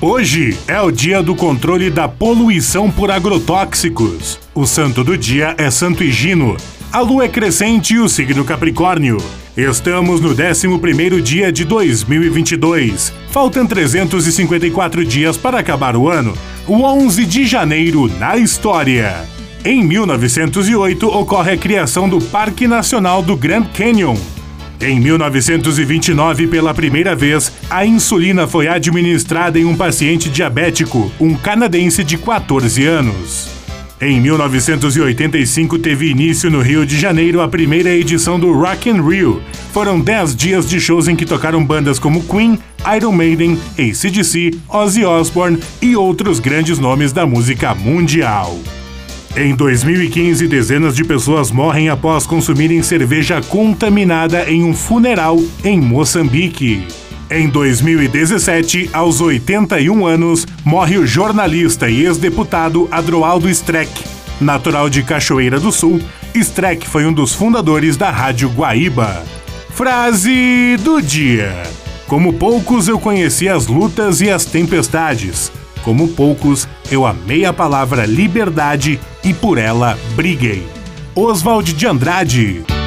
Hoje é o dia do controle da poluição por agrotóxicos. O santo do dia é Santo Higino. A lua é crescente e o signo Capricórnio. Estamos no 11º dia de 2022. Faltam 354 dias para acabar o ano. O 11 de janeiro na história. Em 1908 ocorre a criação do Parque Nacional do Grand Canyon. Em 1929, pela primeira vez, a insulina foi administrada em um paciente diabético, um canadense de 14 anos. Em 1985 teve início no Rio de Janeiro a primeira edição do Rock in Rio. Foram 10 dias de shows em que tocaram bandas como Queen, Iron Maiden, ACDC, Ozzy Osbourne e outros grandes nomes da música mundial. Em 2015, dezenas de pessoas morrem após consumirem cerveja contaminada em um funeral em Moçambique. Em 2017, aos 81 anos, morre o jornalista e ex-deputado Adroaldo Streck. Natural de Cachoeira do Sul, Streck foi um dos fundadores da Rádio Guaíba. Frase do dia: Como poucos eu conheci as lutas e as tempestades. Como poucos, eu amei a palavra liberdade e por ela briguei. Oswald de Andrade.